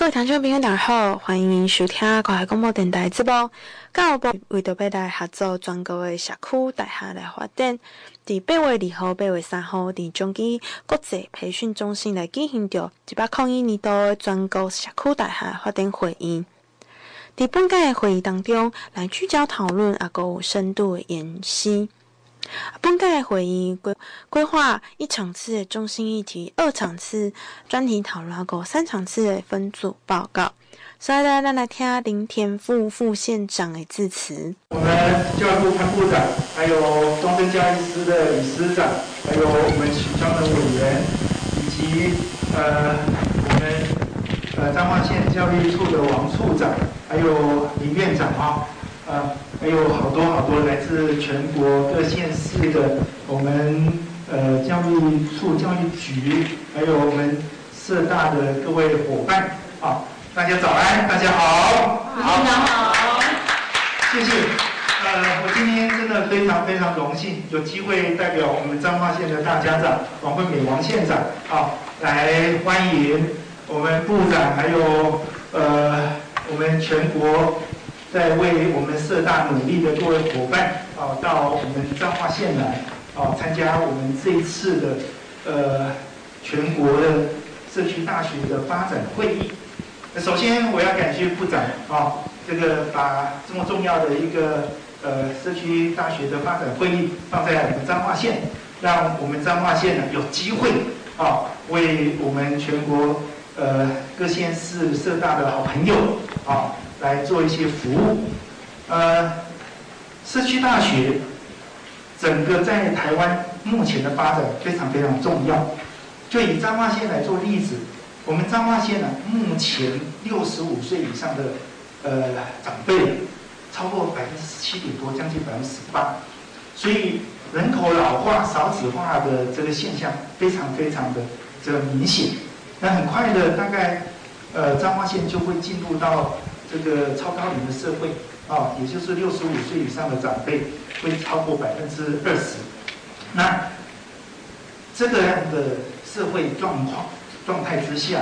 各位听众朋友，大家好，欢迎收听国海广播电台节目。教育部为着要来合作全国的社区大厦来发展，伫八月二号、八月三号，伫中基国际培训中心来进行着一百零一年度的全国社区大厦发展会议。伫本届的会议当中，来聚焦讨论，也阁有深度的研析。本届会议规规划一场次的中心议题，二场次专题讨论，还有三场次的分组报告。所以呢，咱来听林田副副县长的致辞。我们教育部潘部长，还有东森教育司的李司长，还有我们许昌的委员，以及呃我们呃彰化县教育处的王处长，还有李院长哈。啊，还有好多好多来自全国各县市的我们呃教育处、教育局，还有我们社大的各位伙伴啊，大家早安，大家好，好，大家好，谢谢。呃，我今天真的非常非常荣幸，有机会代表我们彰化县的大家长王惠美王县长啊，来欢迎我们部长，还有呃我们全国。在为我们社大努力的各位伙伴啊，到我们彰化县来啊，参加我们这一次的呃全国的社区大学的发展会议。那首先我要感谢部长啊，这个把这么重要的一个呃社区大学的发展会议放在我们彰化县，让我们彰化县呢有机会啊，为我们全国呃各县市社大的好朋友啊。来做一些服务，呃，社区大学整个在台湾目前的发展非常非常重要。就以彰化县来做例子，我们彰化县呢，目前六十五岁以上的呃长辈超过百分之十七点多，将近百分之十八，所以人口老化、少子化的这个现象非常非常的这个明显。那很快的，大概呃彰化县就会进入到。这个超高龄的社会啊，也就是六十五岁以上的长辈会超过百分之二十。那这个样的社会状况状态之下，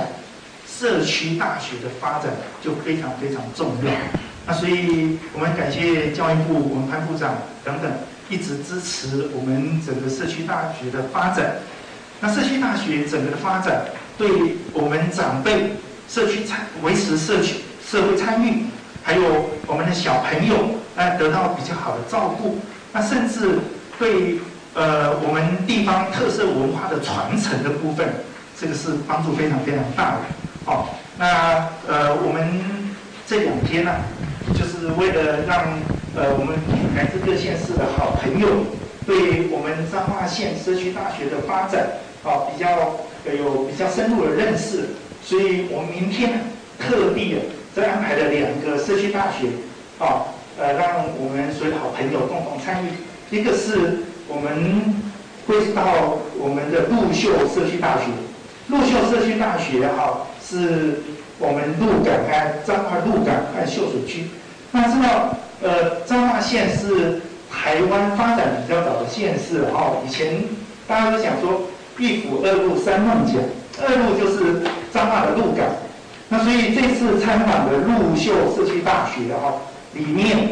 社区大学的发展就非常非常重要。那所以我们感谢教育部我们潘部长等等一直支持我们整个社区大学的发展。那社区大学整个的发展，对我们长辈社区参维持社区。社会参与，还有我们的小朋友，那得到比较好的照顾，那甚至对呃我们地方特色文化的传承的部分，这个是帮助非常非常大的。哦，那呃我们这两天呢、就是为了让呃我们来自各县市的好朋友，对我们彰化县社区大学的发展啊、哦、比较有比较深入的认识，所以我们明天特地这。安排了两个社区大学，啊，呃，让我们所有好朋友共同参与。一个是我们会到我们的鹿秀社区大学，鹿秀社区大学哈，是我们鹿港和彰化鹿港和秀水区。那知道，呃，彰化县是台湾发展比较早的县市哈。以前大家都讲说一府二鹿三梦甲，二鹿就是彰化的鹿港。那所以这次参访的鹿秀社区大学哈，里面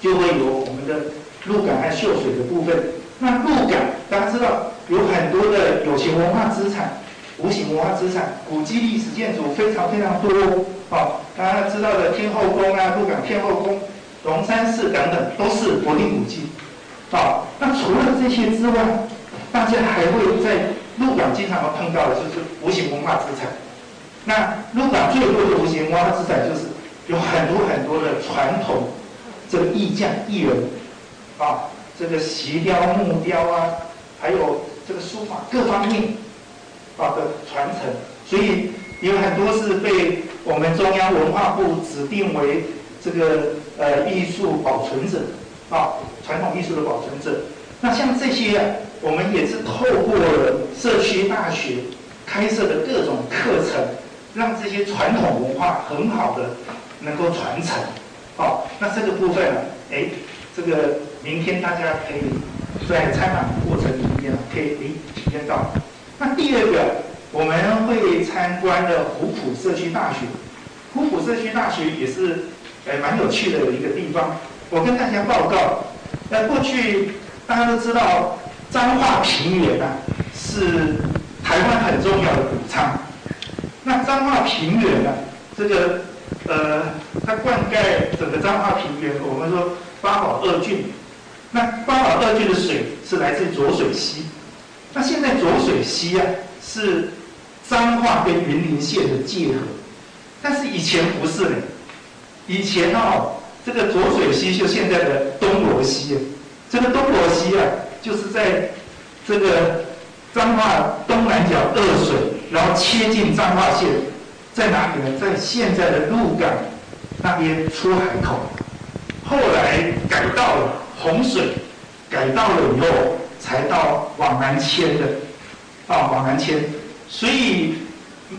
就会有我们的鹿港和秀水的部分。那鹿港大家知道有很多的有形文化资产、无形文化资产、古迹历史建筑非常非常多。好，大家知道的天后宫啊、鹿港天后宫、龙山寺等等都是国定古迹。好，那除了这些之外，大家还会在鹿港经常会碰到的就是无形文化资产。那鹿港最多的无形文化资产就是有很多很多的传统这个艺匠艺人啊，这个石雕木雕啊，还有这个书法各方面啊的传承，所以有很多是被我们中央文化部指定为这个呃艺术保存者啊，传统艺术的保存者。那像这些，我们也是透过了社区大学开设的各种课程。让这些传统文化很好的能够传承，好，那这个部分呢，哎，这个明天大家可以在参访过程里面可以体验到。那第二个，我们会参观的湖埔社区大学。湖埔社区大学也是呃蛮有趣的一个地方。我跟大家报告，那过去大家都知道彰化平原啊是台湾很重要的谷仓。那彰化平原呢、啊，这个呃它灌溉整个彰化平原，我们说八堡二郡。那八堡二郡的水是来自浊水溪。那现在浊水溪啊是彰化跟云林县的界河。但是以前不是嘞，以前哦，这个浊水溪就现在的东螺溪，这个东螺溪啊，就是在这个彰化东南角二水，然后切进彰化县，在哪里呢？在现在的鹿港那边出海口，后来改道了洪水，改道了以后才到往南迁的，啊，往南迁，所以。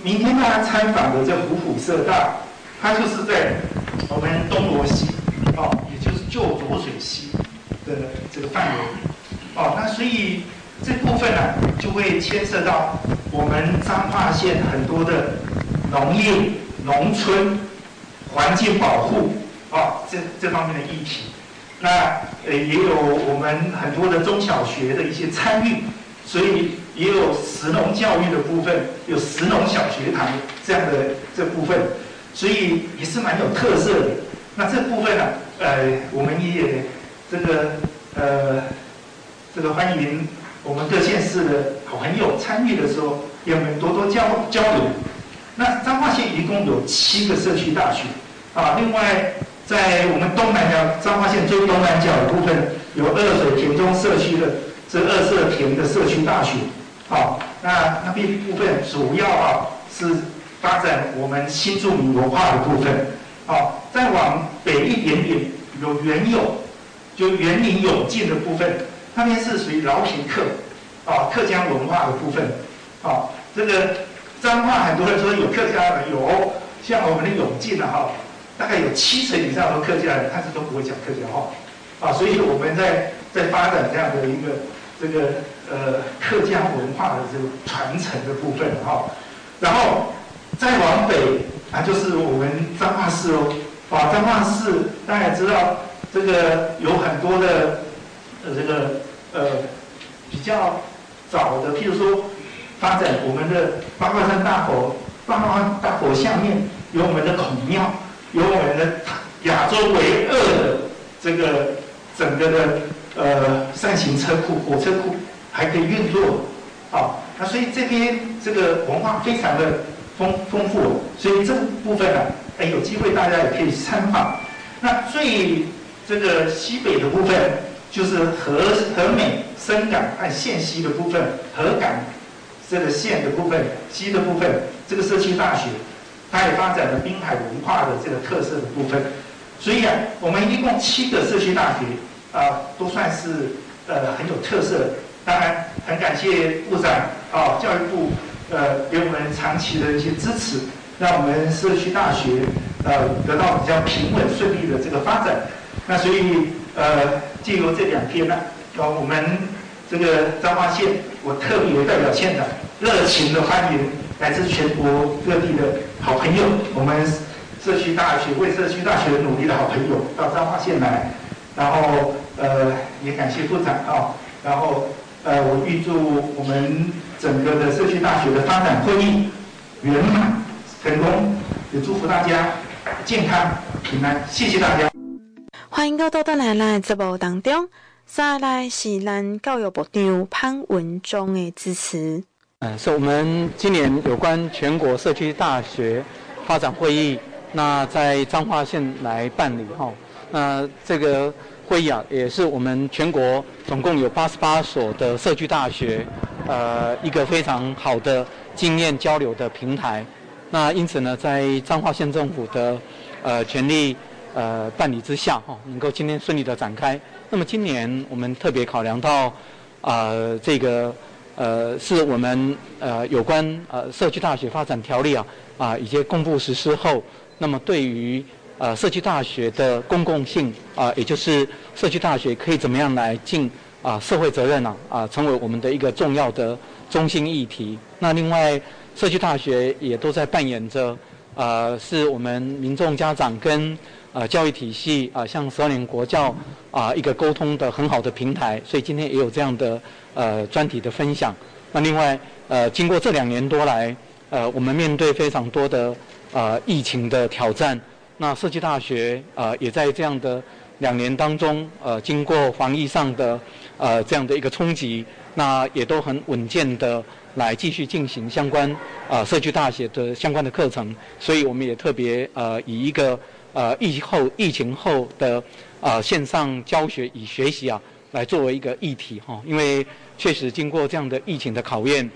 明天大家参访的这虎虎社大，它就是在我们东螺溪，哦，也就是旧浊水溪的这个范围，哦，那所以这部分呢、就会牵涉到我们彰化县很多的农业、农村、环境保护，哦，这这方面的议题，那呃也有我们很多的中小学的一些参与，所以。也有石农教育的部分，有石农小学堂这样的这部分，所以也是蛮有特色的。那这部分呢、呃，我们也这个呃这个欢迎我们各县市的好朋友参与的时候，也我们多多交交流。那彰化县一共有七个社区大学啊，另外在我们东南角彰化县最东南角的部分，有二水田中社区的这二社田的社区大学。好，那那边部分主要啊是发展我们新住民文化的部分。好，再往北一点点有原有，就园林永进的部分，那边是属于饶平客，啊客家文化的部分。啊，这个彰化很多人说有客家的，有像我们的永进的哈，大概有七成以上都客家人，但是都不会讲客家话。啊，所以我们在在发展这样的一个这个。呃，客家文化的这个传承的部分哈，然后再往北啊，就是我们彰化市哦，啊，彰化市大家知道，这个有很多的呃这个呃比较早的，譬如说发展我们的八卦山大佛，八卦山大佛下面有我们的孔庙，有我们的亚洲唯二的这个整个的呃扇形车库火车库。还可以运作，啊，那所以这边这个文化非常的丰丰富，所以这部分呢，哎，有机会大家也可以参访。那最这个西北的部分，就是和和美、深港和线西的部分，和港这个县的部分，西的部分，这个社区大学，它也发展了滨海文化的这个特色的部分。所以啊，我们一共七个社区大学啊，都算是呃很有特色。当然，很感谢部长啊，教育部呃给我们长期的一些支持，让我们社区大学呃得到比较平稳顺利的这个发展。那所以呃，借由这两天呢，呃，我们这个彰化县，我特别代表县长热情的欢迎来自全国各地的好朋友，我们社区大学为社区大学努力的好朋友到彰化县来，然后呃也感谢部长啊，然后。呃，我预祝我们整个的社区大学的发展会议圆满成功，也祝福大家健康平安，谢谢大家。欢迎到多多来来直播当中，再来是咱教育部长潘文忠的支持。呃，是我们今年有关全国社区大学发展会议，那在彰化县来办理哈，那这个。会议啊，也是我们全国总共有八十八所的社区大学，呃，一个非常好的经验交流的平台。那因此呢，在彰化县政府的呃全力呃办理之下，哈，能够今天顺利的展开。那么今年我们特别考量到，呃，这个呃是我们呃有关呃社区大学发展条例啊啊已经公布实施后，那么对于呃，社区大学的公共性啊，也就是社区大学可以怎么样来尽啊社会责任呢？啊，成为我们的一个重要的中心议题。那另外，社区大学也都在扮演着呃，是我们民众家长跟呃教育体系啊、呃，像十二年国教啊、呃、一个沟通的很好的平台，所以今天也有这样的呃专题的分享。那另外呃，经过这两年多来，呃，我们面对非常多的呃疫情的挑战，那设计大学呃也在这样的两年当中，呃，经过防疫上的呃这样的一个冲击，那也都很稳健的。来继续进行相关啊社区大学的相关的课程，所以我们也特别呃以一个呃疫后疫情后的啊、呃、线上教学与学习啊来作为一个议题哈，因为确实经过这样的疫情的考验，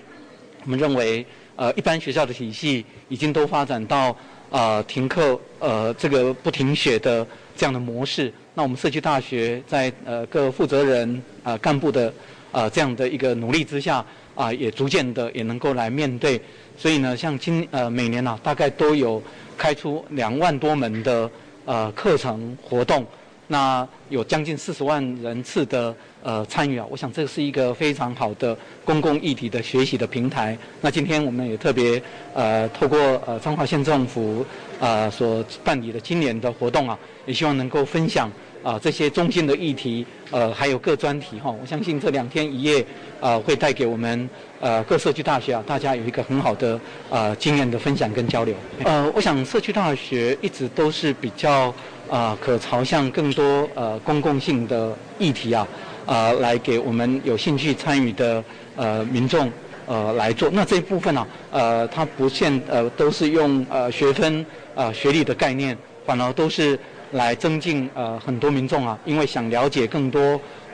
我们认为呃一般学校的体系已经都发展到啊、呃、停课呃这个不停学的这样的模式，那我们社区大学在呃各负责人啊、呃、干部的啊、呃、这样的一个努力之下。啊，也逐渐的也能够来面对，所以呢，像今呃每年啊，大概都有开出两万多门的呃课程活动，那有将近四十万人次的呃参与啊，我想这是一个非常好的公共议题的学习的平台。那今天我们也特别呃透过呃彰化县政府呃所办理的今年的活动啊，也希望能够分享。啊，这些中心的议题，呃，还有各专题哈，我相信这两天一夜，呃，会带给我们呃各社区大学啊，大家有一个很好的呃经验的分享跟交流。呃，我想社区大学一直都是比较啊、呃，可朝向更多呃公共性的议题啊，啊、呃，来给我们有兴趣参与的呃民众呃来做。那这一部分呢、啊，呃，它不限呃都是用呃学分啊、呃、学历的概念，反而都是。来增进呃很多民众啊，因为想了解更多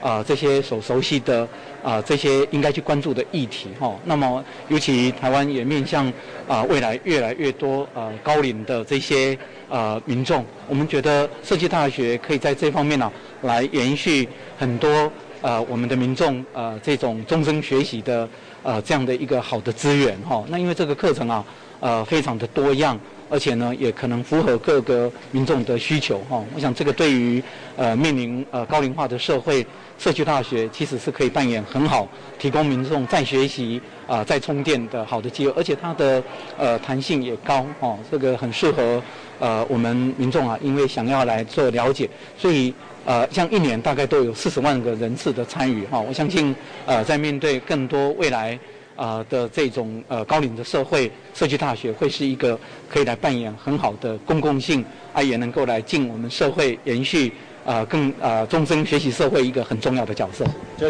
啊、呃、这些所熟悉的啊、呃、这些应该去关注的议题哈、那么尤其台湾也面向啊、呃、未来越来越多呃高龄的这些呃民众，我们觉得社区大学可以在这方面呢、来延续很多呃我们的民众呃这种终身学习的呃这样的一个好的资源哈、那因为这个课程啊呃非常的多样。而且呢，也可能符合各个民众的需求哈。我想这个对于呃面临呃高龄化的社会，社区大学其实是可以扮演很好，提供民众再学习啊、呃、再充电的好的机会。而且它的呃弹性也高哦，这个很适合呃我们民众啊，因为想要来做了解，所以呃像一年大概都有四十万个人次的参与哈。我相信呃在面对更多未来。啊、呃、的这种呃高龄的社会，社区大学会是一个可以来扮演很好的公共性啊，也能够来进我们社会延续啊、呃、更啊终身学习社会一个很重要的角色。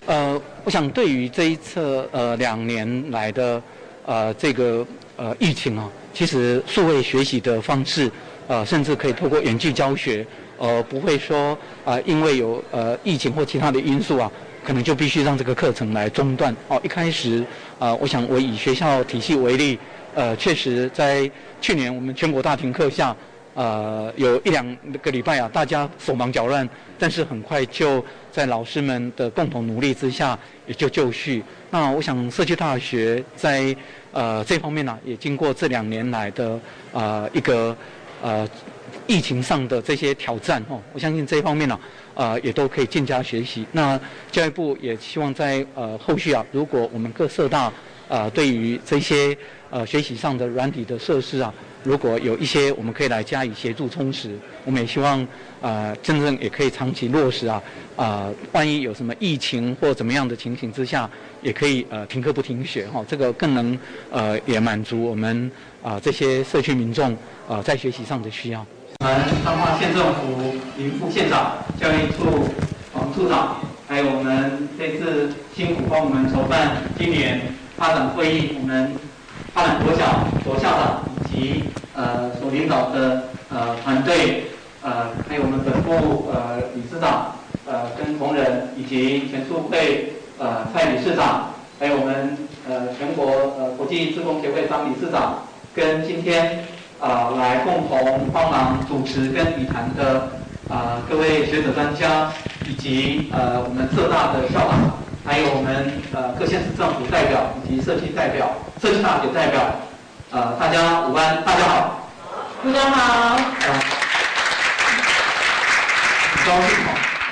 呃，我想对于这一次呃两年来的呃这个呃疫情啊，其实数位学习的方式呃甚至可以透过远距教学，呃不会说啊、呃、因为有呃疫情或其他的因素啊。可能就必须让这个课程来中断哦。一开始，啊、呃，我想我以学校体系为例，呃，确实在去年我们全国大停课下，呃，有一两个礼拜啊，大家手忙脚乱，但是很快就在老师们的共同努力之下，也就就绪。那我想社区大学在呃这方面呢、也经过这两年来的呃一个呃疫情上的这些挑战哦，我相信这一方面呢、呃，也都可以渐加学习。那教育部也希望在呃后续啊，如果我们各社大呃对于这些呃学习上的软体的设施啊，如果有一些我们可以来加以协助充实，我们也希望呃真正也可以长期落实啊。啊、呃，万一有什么疫情或怎么样的情形之下，也可以呃停课不停学哈、哦，这个更能呃也满足我们啊、呃、这些社区民众啊、呃、在学习上的需要。我们彰化县政府林副县长、教育处王处长，还有我们这次辛苦帮我们筹办今年发展会议，我们发展国小所校长以及呃所领导的呃团队，呃还有我们本部呃理事长呃跟同仁，以及前处会呃蔡理事长，还有我们呃全国呃国际志工协会张理事长，跟今天。啊、呃，来共同帮忙主持跟语谈的啊、呃、各位学者专家，以及呃我们浙大的校长，还有我们呃各县市政府代表以及社区代表、社区大学代表，呃大家午安，大家好，大家好。呃，很高兴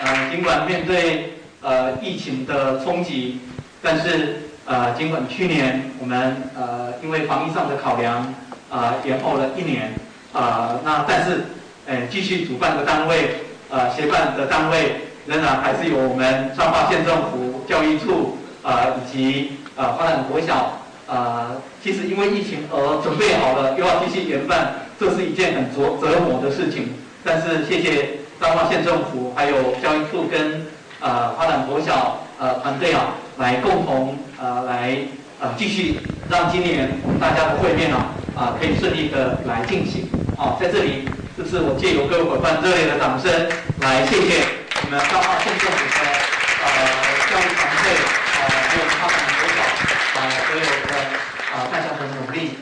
呃，尽管面对呃疫情的冲击，但是呃尽管去年我们呃因为防疫上的考量。啊、呃，延后了一年，呃，那但是，呃，继续主办的单位，呃，协办的单位仍然还是由我们彰化县政府教育处，呃，以及呃花莲国小，呃，其实因为疫情而准备好了，又要继续研办，这是一件很折折磨的事情。但是谢谢彰化县政府还有教育处跟呃花莲国小呃团队啊，来共同呃来呃继续让今年大家的会面啊。啊，可以顺利的来进行。啊，在这里，这是我借由各位伙伴热烈的掌声，来谢谢我们彰化县政府的呃教育团队，呃，还有花莲国小，啊，所有的啊大家的努力。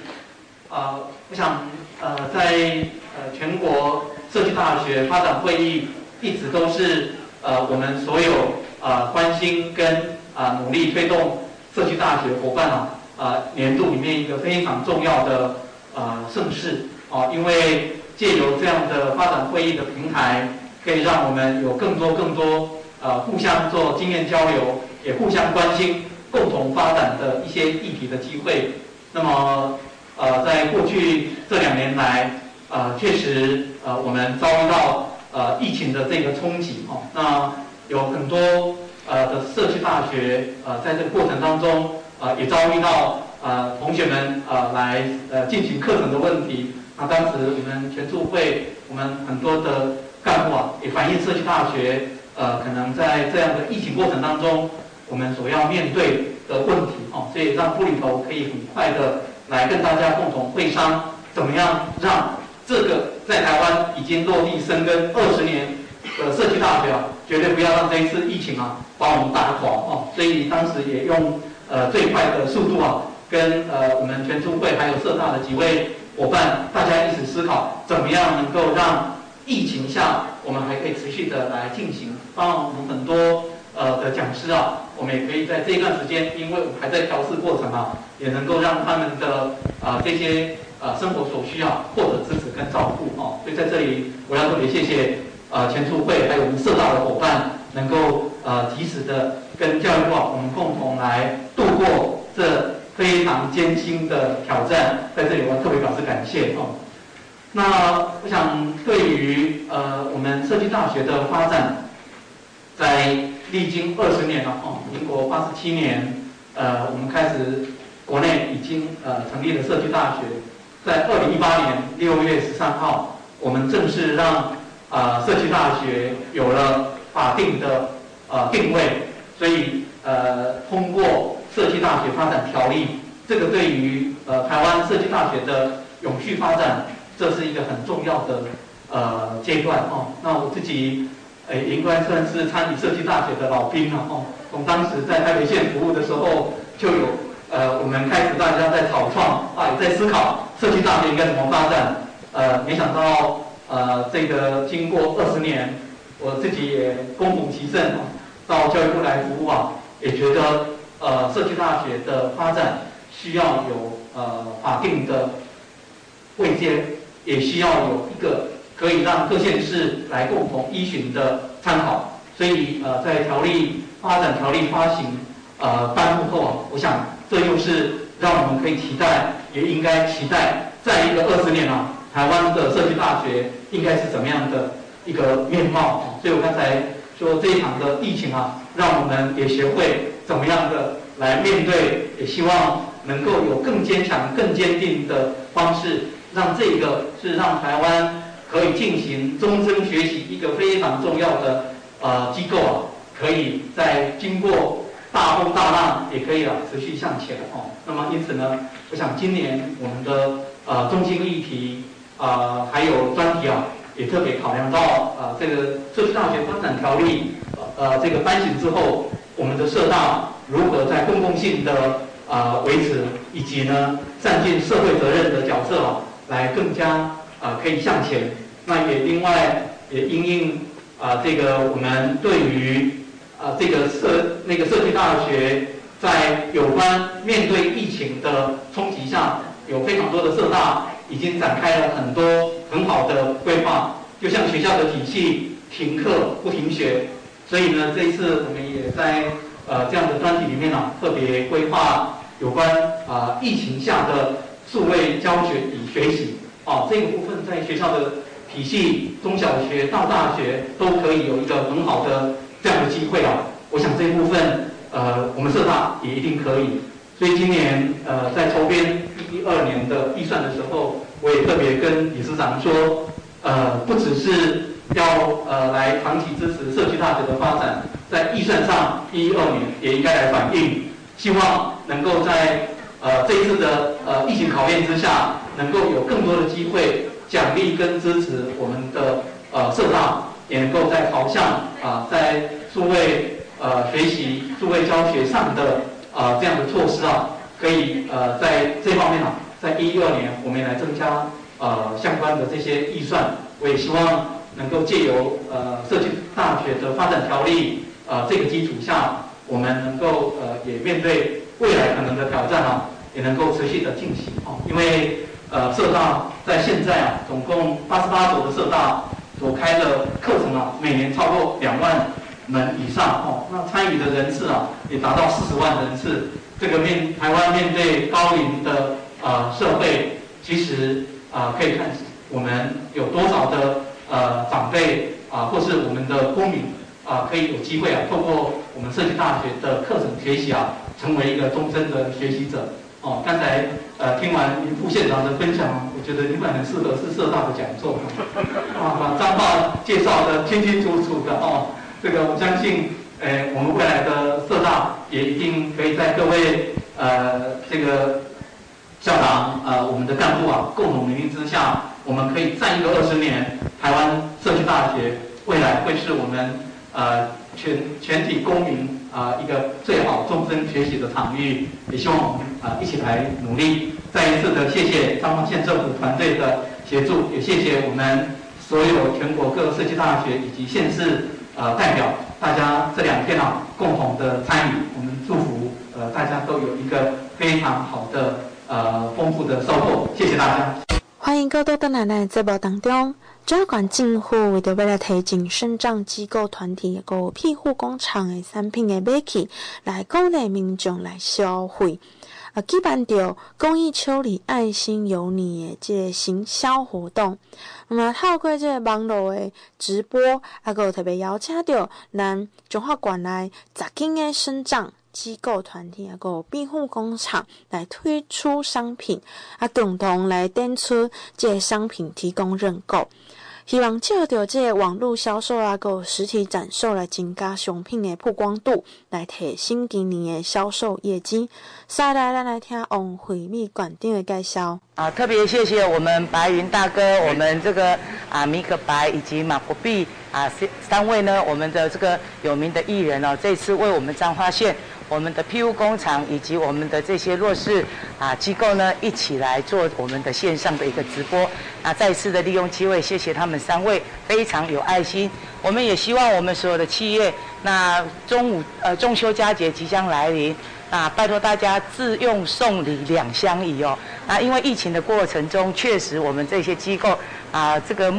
啊，我想呃，在呃全国社区大学发展会议一直都是呃我们所有啊关心跟啊努力推动社区大学伙伴啊。呃，年度里面一个非常重要的呃盛事啊，因为借由这样的发展会议的平台，可以让我们有更多更多呃互相做经验交流，也互相关心、共同发展的一些议题的机会。那么呃，在过去这两年来，呃，确实呃我们遭遇到呃疫情的这个冲击哦，那有很多呃的社区大学呃在这个过程当中。啊，也遭遇到呃同学们呃来呃进行课程的问题。那当时我们全促会，我们很多的干部啊，也反映社区大学呃可能在这样的疫情过程当中，我们所要面对的问题哦，所以让部里头可以很快的来跟大家共同会商，怎么样让这个在台湾已经落地生根二十年的社区大学啊，绝对不要让这一次疫情啊把我们打垮哦。所以当时也用。呃，最快的速度啊，跟呃我们全促会还有社大的几位伙伴，大家一起思考，怎么样能够让疫情下我们还可以持续的来进行。帮我们很多呃的讲师啊，我们也可以在这一段时间，因为我们还在调试过程啊，也能够让他们的啊、这些呃生活所需要获得支持跟照顾哦。所以在这里，我要特别谢谢呃全促会还有我们社大的伙伴，能够呃及时的。跟教育部，我们共同来度过这非常艰辛的挑战，在这里我特别表示感谢哦。那我想，对于呃我们社区大学的发展，在历经二十年了哦，民国八十七年，呃我们开始国内已经呃成立了社区大学，在二零一八年六月十三号，我们正式让啊、呃、社区大学有了法定的呃定位。所以，呃，通过社区大学发展条例，这个对于呃台湾社区大学的永续发展，这是一个很重要的呃阶段哦。那我自己，呃，应该算是参与社区大学的老兵了哦。从当时在台北县服务的时候，就有呃我们开始大家在草创啊，也在思考社区大学应该怎么发展。呃，没想到呃这个经过二十年，我自己也恭逢其盛到教育部来服务啊，也觉得呃社区大学的发展需要有呃法定的位阶，也需要有一个可以让各县市来共同依循的参考。所以呃在条例发展条例发行呃颁布后啊，我想这又是让我们可以期待，也应该期待再一个二十年啊，台湾的社区大学应该是怎么样的一个面貌。所以我刚才。说这一场的疫情啊，让我们也学会怎么样的来面对，也希望能够有更坚强、更坚定的方式，让这个是让台湾可以进行终身学习一个非常重要的呃机构啊，可以在经过大风大浪，也可以啊持续向前哦。那么因此呢，我想今年我们的呃中心议题啊、还有专题啊。也特别考量到啊、呃，这个社区大学发展条例呃这个颁行之后，我们的社大如何在公共性的啊、呃、维持，以及呢占尽社会责任的角色啊，来更加啊、可以向前。那也另外也因应啊这个我们对于啊这个社那个社区大学在有关面对疫情的冲击下，有非常多的社大已经展开了很多。很好的规划，就像学校的体系，停课不停学，所以呢，这一次我们也在呃这样的专题里面呢、特别规划有关啊、疫情下的数位教学与学习哦，这个部分在学校的体系，中小学到大学都可以有一个很好的这样的机会啊。我想这一部分，呃，我们社大也一定可以。所以今年，呃，在筹编一二年的预算的时候，我也特别跟理事长说，呃，不只是要呃来长期支持社区大学的发展，在预算上一二年也应该来反映，希望能够在呃这一次的呃疫情考验之下，能够有更多的机会奖励跟支持我们的呃社大，也能够在朝向啊、在数位。呃，学习数位教学上的呃这样的措施啊，可以呃在这方面啊，在一一二年我们也来增加呃相关的这些预算。我也希望能够借由呃社区大学的发展条例呃这个基础下，我们能够呃也面对未来可能的挑战啊，也能够持续的进行哦。因为呃社大在现在啊，总共八十八所的社大所开的课程啊，每年超过两万。门以上哦，那参与的人次啊，也达到四十万人次。这个面台湾面对高龄的呃社会，其实啊、呃、可以看我们有多少的呃长辈啊、呃，或是我们的公民啊、呃，可以有机会啊，透过我们设计大学的课程学习啊，成为一个终身的学习者。哦，刚才呃听完林副县长的分享，我觉得你们很适合是社大的讲座，啊，把彰化介绍的清清楚楚的哦。这个我相信，呃，我们未来的社大也一定可以在各位呃这个校长呃我们的干部啊共同努力之下，我们可以站一个二十年，台湾社区大学未来会是我们呃全全体公民啊、呃、一个最好终身学习的场域。也希望我们啊、呃、一起来努力。再一次的谢谢彰化县政府团队的协助，也谢谢我们所有全国各社区大学以及县市。呃，代表大家这两天啊，共同的参与，我们祝福呃大家都有一个非常好的呃丰富的收获，谢谢大家。欢迎各位登来来节目当中，主管政府为着要来提醒生长机构团体个庇护工厂的产品的买起，来鼓励民众来消费。啊，举办着公益秋里爱心有你的这个行销活动，那么透过这个网络的直播，啊，个特别邀请到咱中华馆内十间的生长机构团体，啊，个庇护工厂来推出商品，啊，共同来登出这个商品提供认购。希望借着这网络销售啊，个实体展售来增加商品的曝光度，来提升今年的销售业绩。下来，咱来听王惠美馆长的介绍。啊，特别谢谢我们白云大哥，我们这个啊米可白以及马国碧啊三三位呢，我们的这个有名的艺人哦，这次为我们彰化县。我们的 PU 工厂以及我们的这些弱势啊机构呢，一起来做我们的线上的一个直播。那再次的利用机会，谢谢他们三位非常有爱心。我们也希望我们所有的企业，那中午呃中秋佳节即将来临，那拜托大家自用送礼两相宜哦。那因为疫情的过程中，确实我们这些机构啊这个。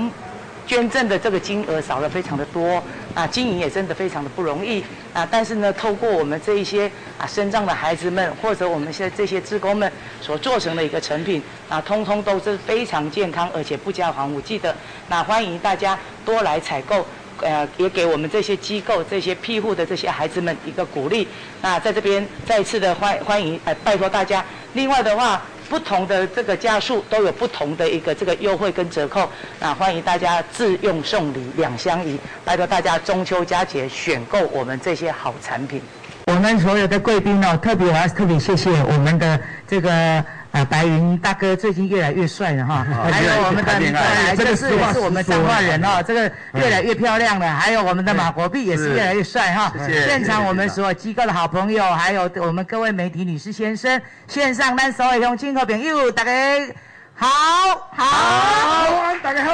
捐赠的这个金额少了非常的多，啊，经营也真的非常的不容易，啊，但是呢，透过我们这一些啊身障的孩子们，或者我们现在这些职工们所做成的一个成品，啊，通通都是非常健康，而且不加防腐剂的，那欢迎大家多来采购，呃，也给我们这些机构、这些庇护的这些孩子们一个鼓励，那在这边再次的欢欢迎，呃，拜托大家，另外的话。不同的这个家数都有不同的一个这个优惠跟折扣，那欢迎大家自用送礼两相宜，拜托大家中秋佳节选购我们这些好产品。我们所有的贵宾哦，特别我要特别谢谢我们的这个。啊，白云大哥最近越来越帅了哈，还有我们的呃，这个是也是我们彰化人哦，这个越来越漂亮了。还有我们的马国碧也是越来越帅哈。现场我们所有机构的好朋友，还有我们各位媒体女士先生，线上咱所有乡亲和朋友，大家好，好，大家好。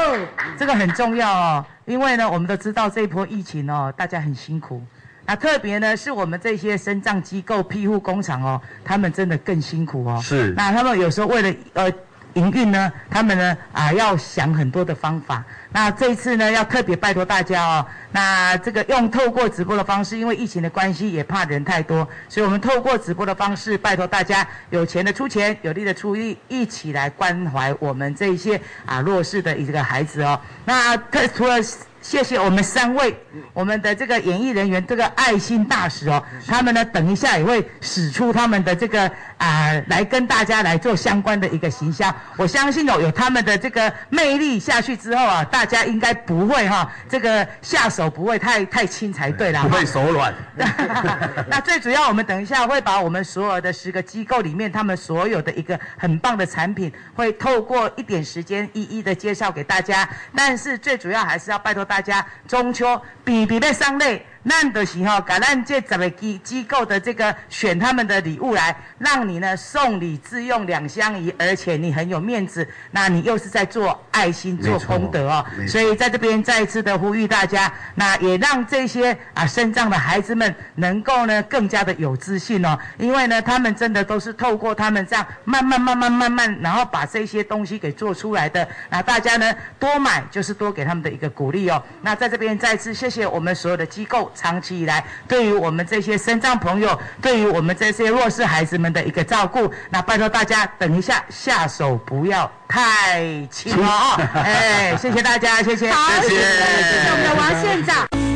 这个很重要哦，因为呢，我们都知道这一波疫情哦，大家很辛苦。那特别呢，是我们这些生障机构庇护工厂哦，他们真的更辛苦哦。是。那他们有时候为了呃营运呢，他们呢啊要想很多的方法。那这一次呢，要特别拜托大家哦。那这个用透过直播的方式，因为疫情的关系，也怕人太多，所以我们透过直播的方式，拜托大家有钱的出钱，有力的出力，一起来关怀我们这一些啊弱势的一个孩子哦。那特除了。谢谢我们三位，我们的这个演艺人员，这个爱心大使哦，他们呢，等一下也会使出他们的这个啊、呃，来跟大家来做相关的一个行销。我相信哦，有他们的这个魅力下去之后啊，大家应该不会哈、哦，这个下手不会太太轻才对啦。不会手软。那最主要，我们等一下会把我们所有的十个机构里面，他们所有的一个很棒的产品，会透过一点时间一一的介绍给大家。但是最主要还是要拜托大家。大家中秋比比在上类。那的时候，感恩这几个机机构的这个选他们的礼物来，让你呢送礼自用两相宜，而且你很有面子。那你又是在做爱心、做功德哦。所以在这边再一次的呼吁大家，那也让这些啊身障的孩子们能够呢更加的有自信哦。因为呢，他们真的都是透过他们这样慢慢、慢慢、慢慢，然后把这些东西给做出来的。那大家呢多买就是多给他们的一个鼓励哦。那在这边再一次谢谢我们所有的机构。长期以来，对于我们这些身障朋友，对于我们这些弱势孩子们的一个照顾，那拜托大家等一下下手不要太轻哦。哎，谢谢大家，谢谢，好，谢谢，谢谢我们的王县长。